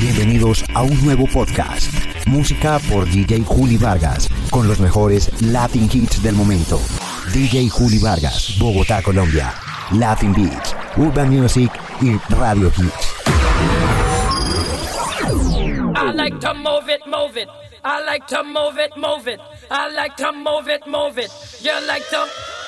Bienvenidos a un nuevo podcast. Música por DJ Juli Vargas, con los mejores Latin hits del momento. DJ Juli Vargas, Bogotá, Colombia. Latin Beats, Urban Music y Radio Hits. I like to move it, move it. I like to move it, move it. I like to move it, move it. You like to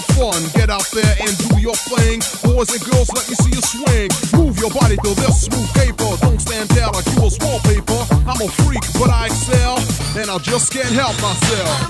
have fun. Get out there and do your thing. Boys and girls, let me see you swing. Move your body to this smooth paper. Don't stand out like you was wallpaper. I'm a freak, but I excel, and I just can't help myself.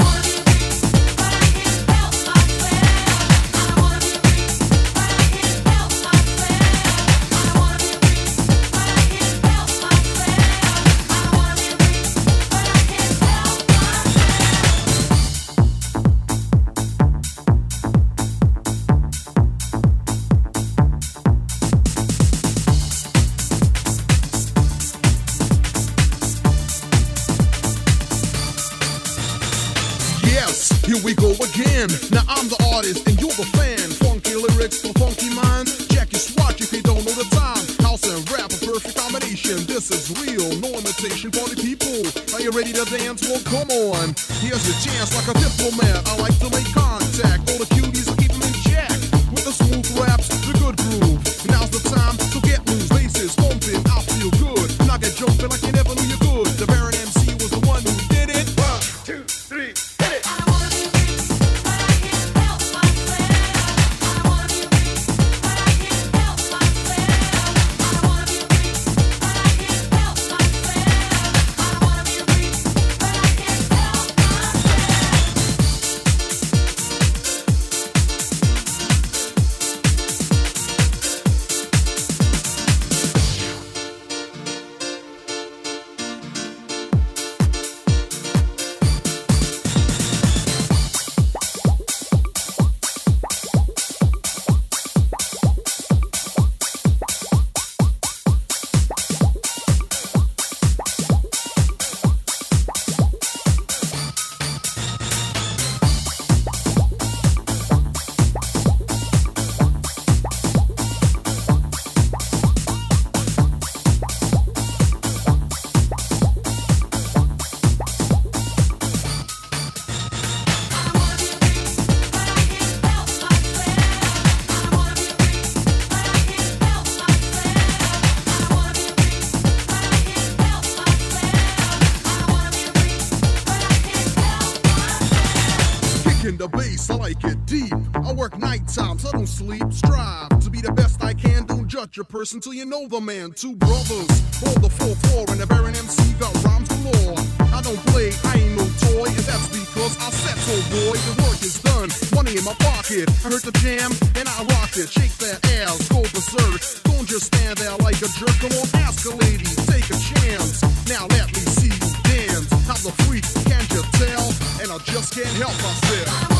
not your person till you know the man. Two brothers, all the 4-4, and the Baron MC got rhymes galore. I don't play, I ain't no toy, and that's because I set so boy. The work is done, money in my pocket. I heard the jam, and I rock it. Shake that ass, go berserk. Don't just stand there like a jerk. Come on, ask a lady, take a chance. Now let me see you dance. How the freak, can't you tell? And I just can't help myself.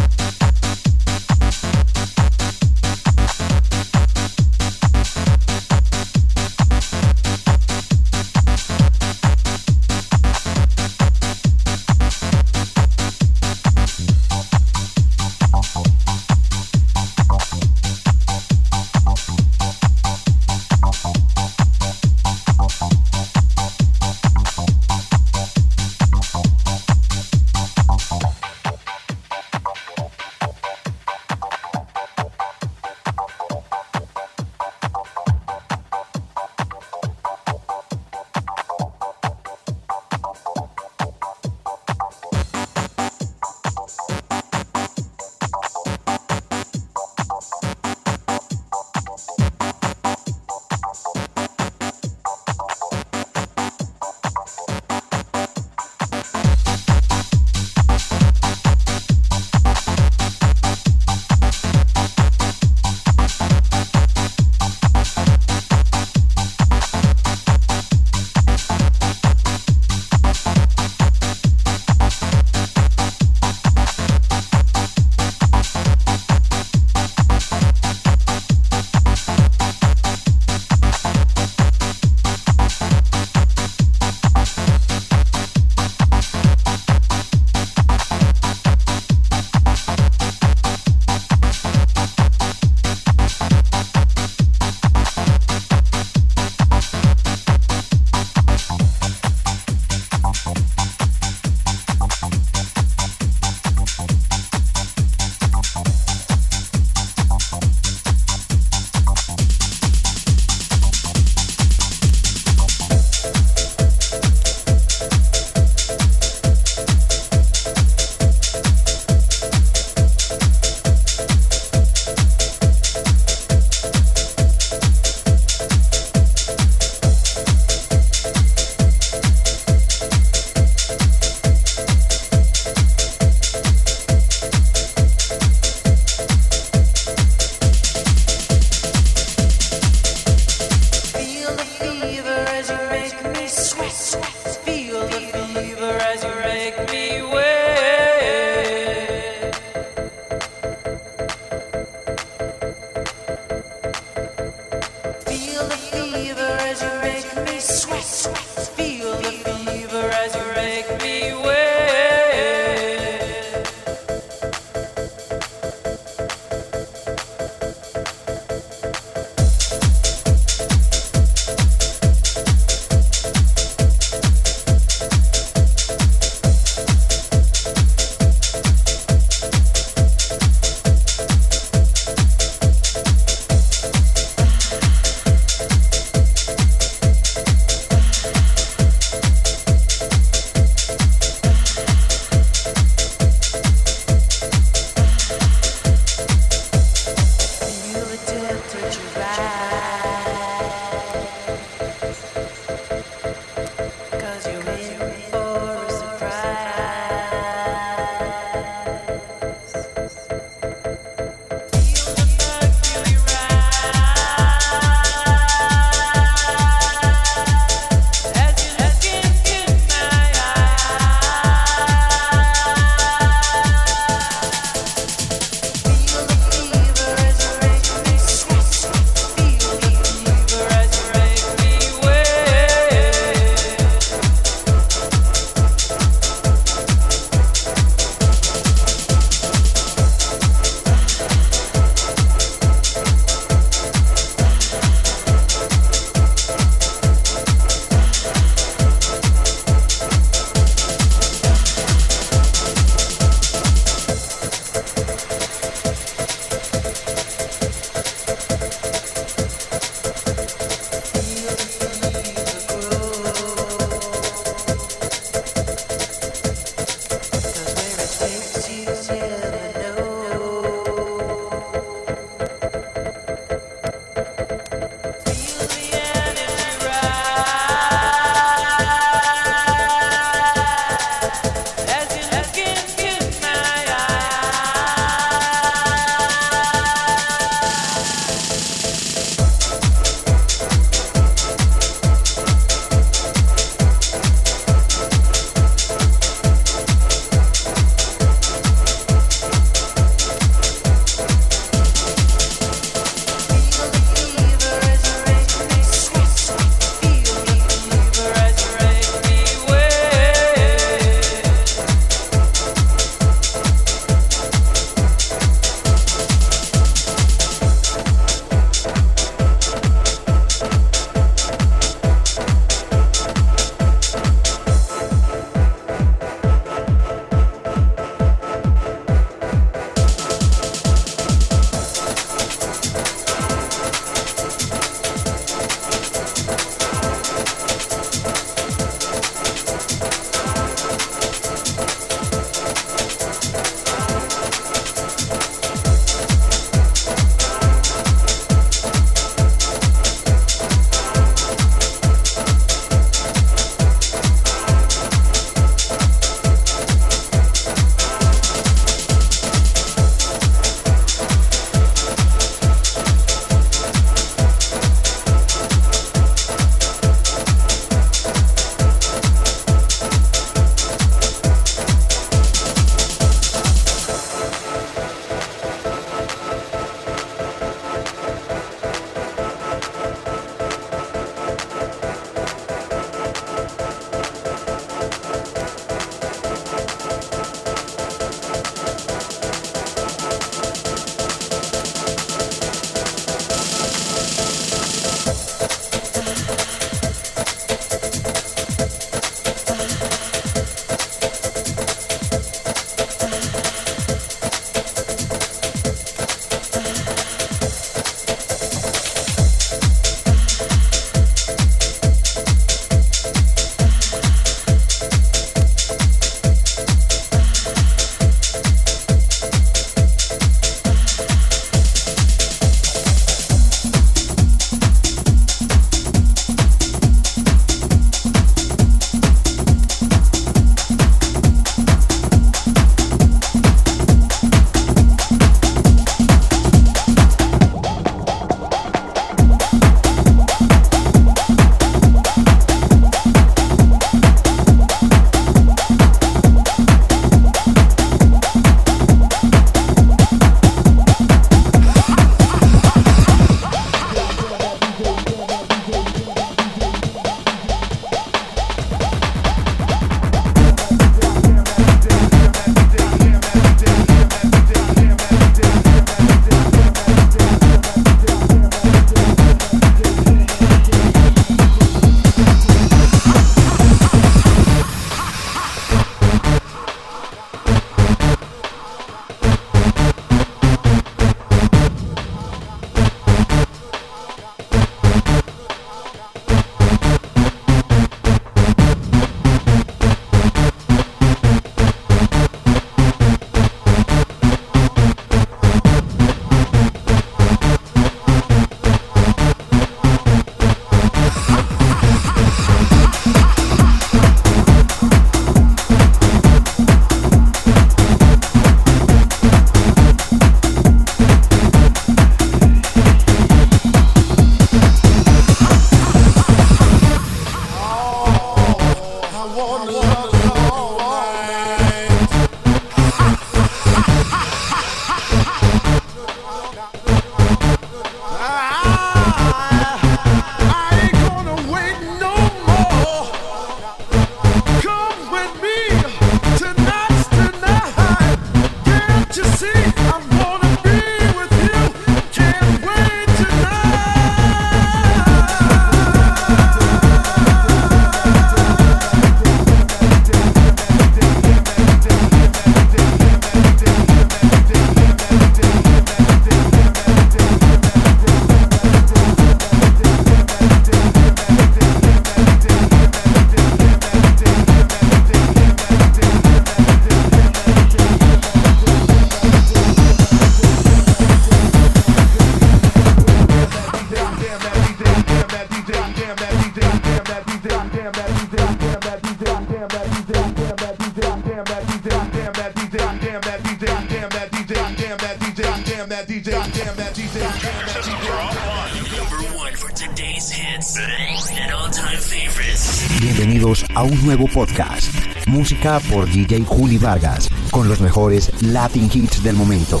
Por DJ Juli Vargas, con los mejores Latin hits del momento.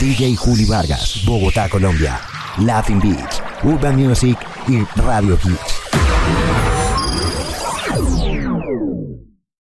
DJ Juli Vargas, Bogotá, Colombia. Latin Beats, Urban Music y Radio Hits.